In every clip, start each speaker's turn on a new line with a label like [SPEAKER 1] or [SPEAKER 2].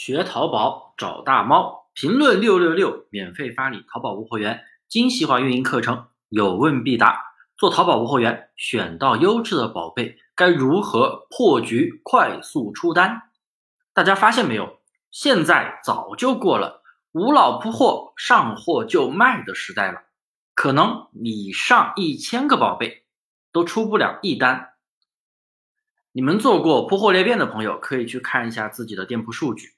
[SPEAKER 1] 学淘宝找大猫，评论六六六，免费发你淘宝无货源精细化运营课程，有问必答。做淘宝无货源，选到优质的宝贝，该如何破局、快速出单？大家发现没有？现在早就过了无脑铺货、上货就卖的时代了。可能你上一千个宝贝都出不了一单。你们做过铺货裂变的朋友，可以去看一下自己的店铺数据，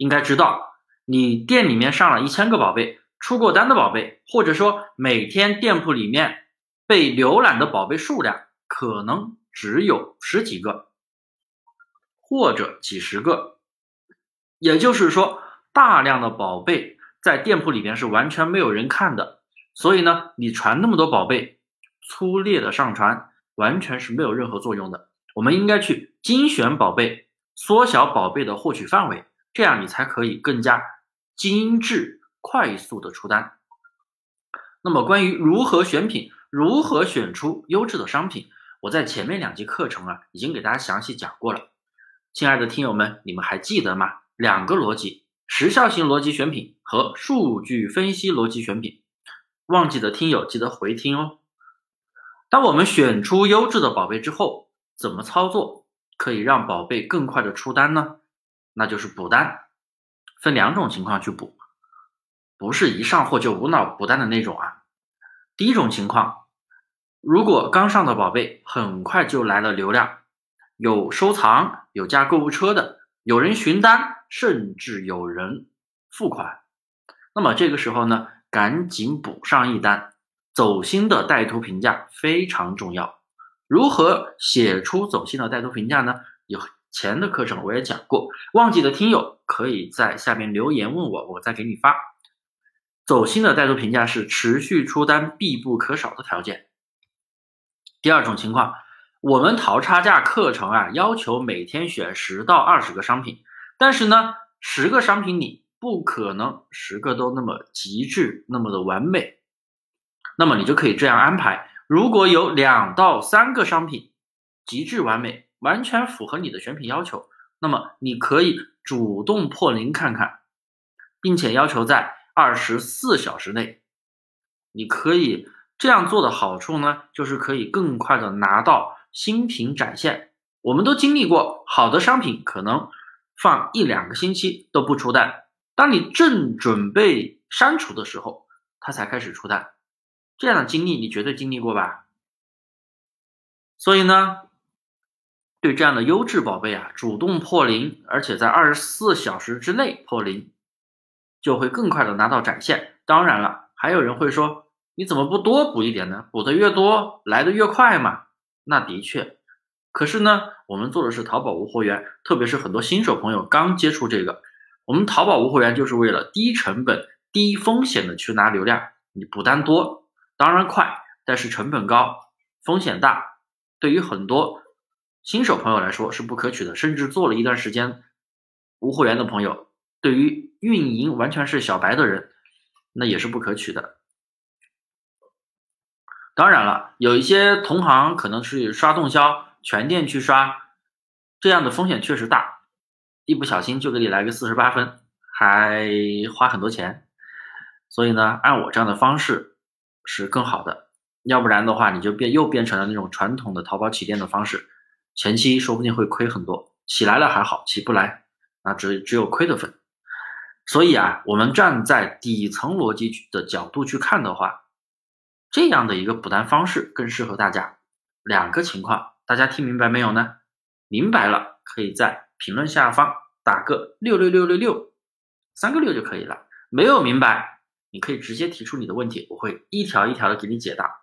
[SPEAKER 1] 应该知道你店里面上了一千个宝贝，出过单的宝贝，或者说每天店铺里面被浏览的宝贝数量，可能只有十几个，或者几十个。也就是说，大量的宝贝在店铺里面是完全没有人看的。所以呢，你传那么多宝贝，粗略的上传完全是没有任何作用的。我们应该去精选宝贝，缩小宝贝的获取范围，这样你才可以更加精致、快速的出单。那么，关于如何选品，如何选出优质的商品，我在前面两节课程啊，已经给大家详细讲过了。亲爱的听友们，你们还记得吗？两个逻辑：时效性逻辑选品和数据分析逻辑选品。忘记的听友记得回听哦。当我们选出优质的宝贝之后，怎么操作可以让宝贝更快的出单呢？那就是补单，分两种情况去补，不是一上货就无脑补单的那种啊。第一种情况，如果刚上的宝贝很快就来了流量，有收藏、有加购物车的，有人询单，甚至有人付款，那么这个时候呢？赶紧补上一单，走心的带图评价非常重要。如何写出走心的带图评价呢？有前的课程我也讲过，忘记的听友可以在下面留言问我，我再给你发。走心的带图评价是持续出单必不可少的条件。第二种情况，我们淘差价课程啊，要求每天选十到二十个商品，但是呢，十个商品里。不可能十个都那么极致，那么的完美，那么你就可以这样安排：如果有两到三个商品极致完美，完全符合你的选品要求，那么你可以主动破零看看，并且要求在二十四小时内。你可以这样做的好处呢，就是可以更快的拿到新品展现。我们都经历过，好的商品可能放一两个星期都不出单。当你正准备删除的时候，它才开始出单，这样的经历你绝对经历过吧？所以呢，对这样的优质宝贝啊，主动破零，而且在二十四小时之内破零，就会更快的拿到展现。当然了，还有人会说，你怎么不多补一点呢？补的越多，来的越快嘛。那的确，可是呢，我们做的是淘宝无货源，特别是很多新手朋友刚接触这个。我们淘宝无货源就是为了低成本、低风险的去拿流量。你补单多，当然快，但是成本高，风险大，对于很多新手朋友来说是不可取的。甚至做了一段时间无货源的朋友，对于运营完全是小白的人，那也是不可取的。当然了，有一些同行可能是刷动销、全店去刷，这样的风险确实大。一不小心就给你来个四十八分，还花很多钱，所以呢，按我这样的方式是更好的。要不然的话，你就变又变成了那种传统的淘宝起店的方式，前期说不定会亏很多，起来了还好，起不来那只只有亏的份。所以啊，我们站在底层逻辑的角度去看的话，这样的一个补单方式更适合大家。两个情况，大家听明白没有呢？明白了，可以在。评论下方打个六六六六六，三个六就可以了。没有明白，你可以直接提出你的问题，我会一条一条的给你解答。